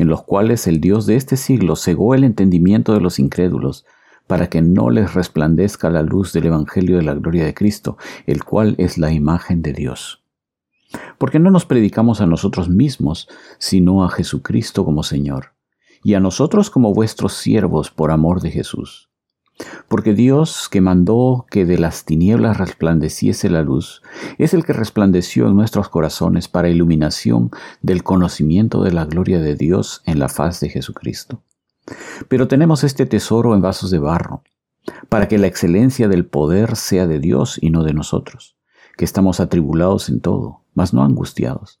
en los cuales el Dios de este siglo cegó el entendimiento de los incrédulos, para que no les resplandezca la luz del Evangelio de la gloria de Cristo, el cual es la imagen de Dios. Porque no nos predicamos a nosotros mismos, sino a Jesucristo como Señor, y a nosotros como vuestros siervos por amor de Jesús porque Dios que mandó que de las tinieblas resplandeciese la luz, es el que resplandeció en nuestros corazones para iluminación del conocimiento de la gloria de Dios en la faz de Jesucristo. Pero tenemos este tesoro en vasos de barro, para que la excelencia del poder sea de Dios y no de nosotros, que estamos atribulados en todo, mas no angustiados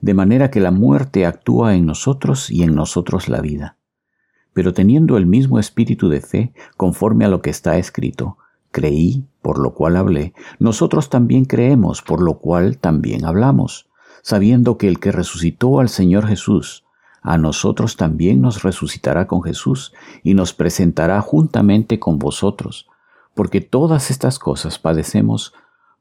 de manera que la muerte actúa en nosotros y en nosotros la vida. Pero teniendo el mismo espíritu de fe, conforme a lo que está escrito, creí, por lo cual hablé, nosotros también creemos, por lo cual también hablamos, sabiendo que el que resucitó al Señor Jesús, a nosotros también nos resucitará con Jesús y nos presentará juntamente con vosotros, porque todas estas cosas padecemos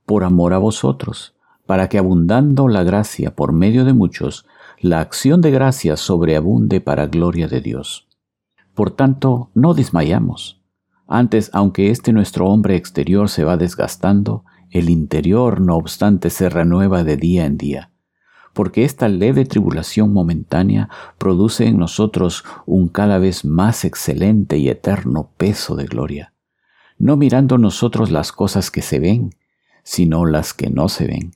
por amor a vosotros para que abundando la gracia por medio de muchos, la acción de gracia sobreabunde para gloria de Dios. Por tanto, no desmayamos. Antes, aunque este nuestro hombre exterior se va desgastando, el interior, no obstante, se renueva de día en día, porque esta leve tribulación momentánea produce en nosotros un cada vez más excelente y eterno peso de gloria, no mirando nosotros las cosas que se ven, sino las que no se ven,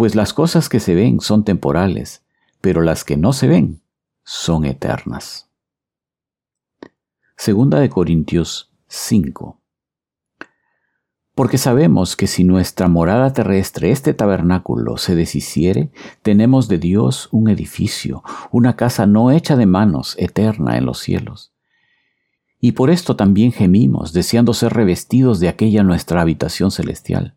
pues las cosas que se ven son temporales, pero las que no se ven son eternas. Segunda de Corintios 5. Porque sabemos que si nuestra morada terrestre, este tabernáculo, se deshiciere, tenemos de Dios un edificio, una casa no hecha de manos, eterna en los cielos. Y por esto también gemimos, deseando ser revestidos de aquella nuestra habitación celestial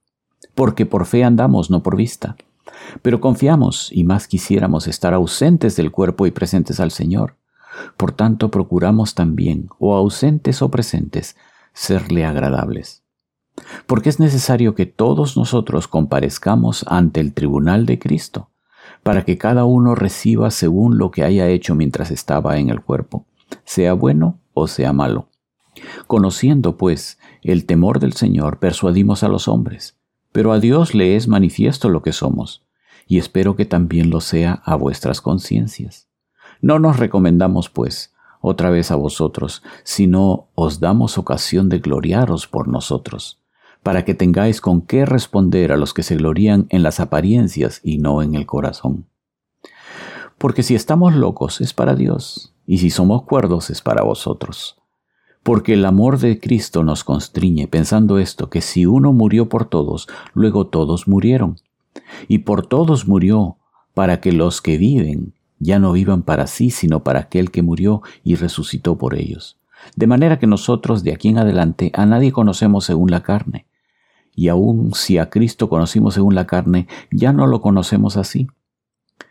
porque por fe andamos, no por vista. Pero confiamos y más quisiéramos estar ausentes del cuerpo y presentes al Señor. Por tanto, procuramos también, o ausentes o presentes, serle agradables. Porque es necesario que todos nosotros comparezcamos ante el tribunal de Cristo, para que cada uno reciba según lo que haya hecho mientras estaba en el cuerpo, sea bueno o sea malo. Conociendo, pues, el temor del Señor, persuadimos a los hombres pero a Dios le es manifiesto lo que somos, y espero que también lo sea a vuestras conciencias. No nos recomendamos, pues, otra vez a vosotros, sino os damos ocasión de gloriaros por nosotros, para que tengáis con qué responder a los que se glorían en las apariencias y no en el corazón. Porque si estamos locos es para Dios, y si somos cuerdos es para vosotros porque el amor de Cristo nos constriñe, pensando esto, que si uno murió por todos, luego todos murieron. Y por todos murió, para que los que viven ya no vivan para sí, sino para aquel que murió y resucitó por ellos. De manera que nosotros de aquí en adelante a nadie conocemos según la carne. Y aun si a Cristo conocimos según la carne, ya no lo conocemos así.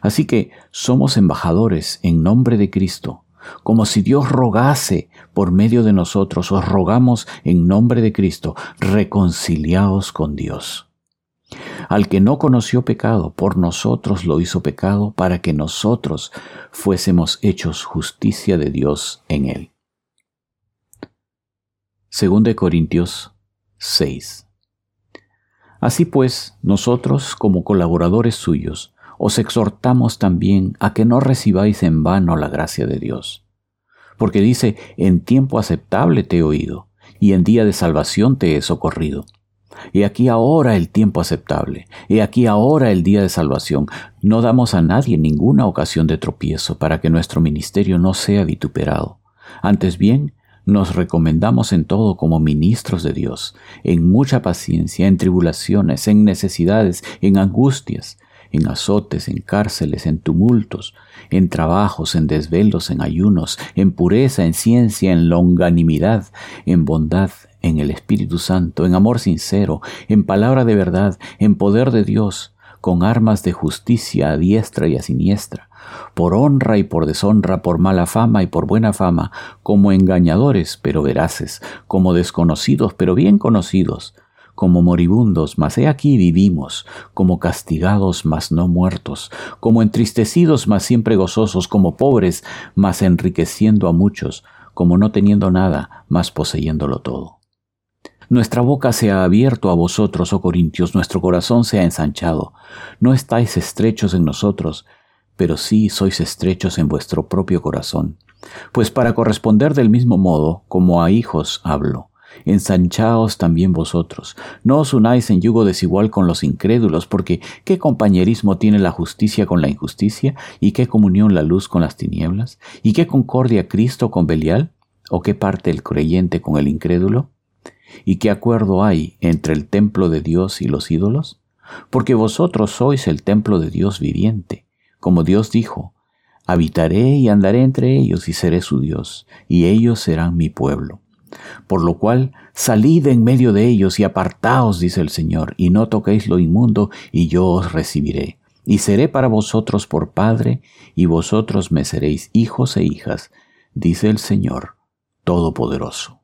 Así que somos embajadores en nombre de Cristo, como si Dios rogase por medio de nosotros, os rogamos en nombre de Cristo, reconciliaos con Dios. Al que no conoció pecado, por nosotros lo hizo pecado, para que nosotros fuésemos hechos justicia de Dios en él. Según de Corintios 6. Así pues, nosotros, como colaboradores suyos, os exhortamos también a que no recibáis en vano la gracia de Dios. Porque dice, en tiempo aceptable te he oído, y en día de salvación te he socorrido. Y aquí ahora el tiempo aceptable, y aquí ahora el día de salvación. No damos a nadie ninguna ocasión de tropiezo para que nuestro ministerio no sea vituperado. Antes bien, nos recomendamos en todo como ministros de Dios, en mucha paciencia, en tribulaciones, en necesidades, en angustias, en azotes, en cárceles, en tumultos, en trabajos, en desvelos, en ayunos, en pureza, en ciencia, en longanimidad, en bondad, en el Espíritu Santo, en amor sincero, en palabra de verdad, en poder de Dios, con armas de justicia a diestra y a siniestra, por honra y por deshonra, por mala fama y por buena fama, como engañadores pero veraces, como desconocidos pero bien conocidos, como moribundos, mas he aquí vivimos, como castigados, mas no muertos, como entristecidos, mas siempre gozosos, como pobres, mas enriqueciendo a muchos, como no teniendo nada, mas poseyéndolo todo. Nuestra boca se ha abierto a vosotros, oh Corintios, nuestro corazón se ha ensanchado. No estáis estrechos en nosotros, pero sí sois estrechos en vuestro propio corazón. Pues para corresponder del mismo modo, como a hijos hablo, ensanchaos también vosotros. No os unáis en yugo desigual con los incrédulos, porque ¿qué compañerismo tiene la justicia con la injusticia? ¿Y qué comunión la luz con las tinieblas? ¿Y qué concordia Cristo con Belial? ¿O qué parte el creyente con el incrédulo? ¿Y qué acuerdo hay entre el templo de Dios y los ídolos? Porque vosotros sois el templo de Dios viviente. Como Dios dijo, habitaré y andaré entre ellos y seré su Dios, y ellos serán mi pueblo. Por lo cual, salid en medio de ellos y apartaos, dice el Señor, y no toquéis lo inmundo, y yo os recibiré. Y seré para vosotros por Padre, y vosotros me seréis hijos e hijas, dice el Señor Todopoderoso.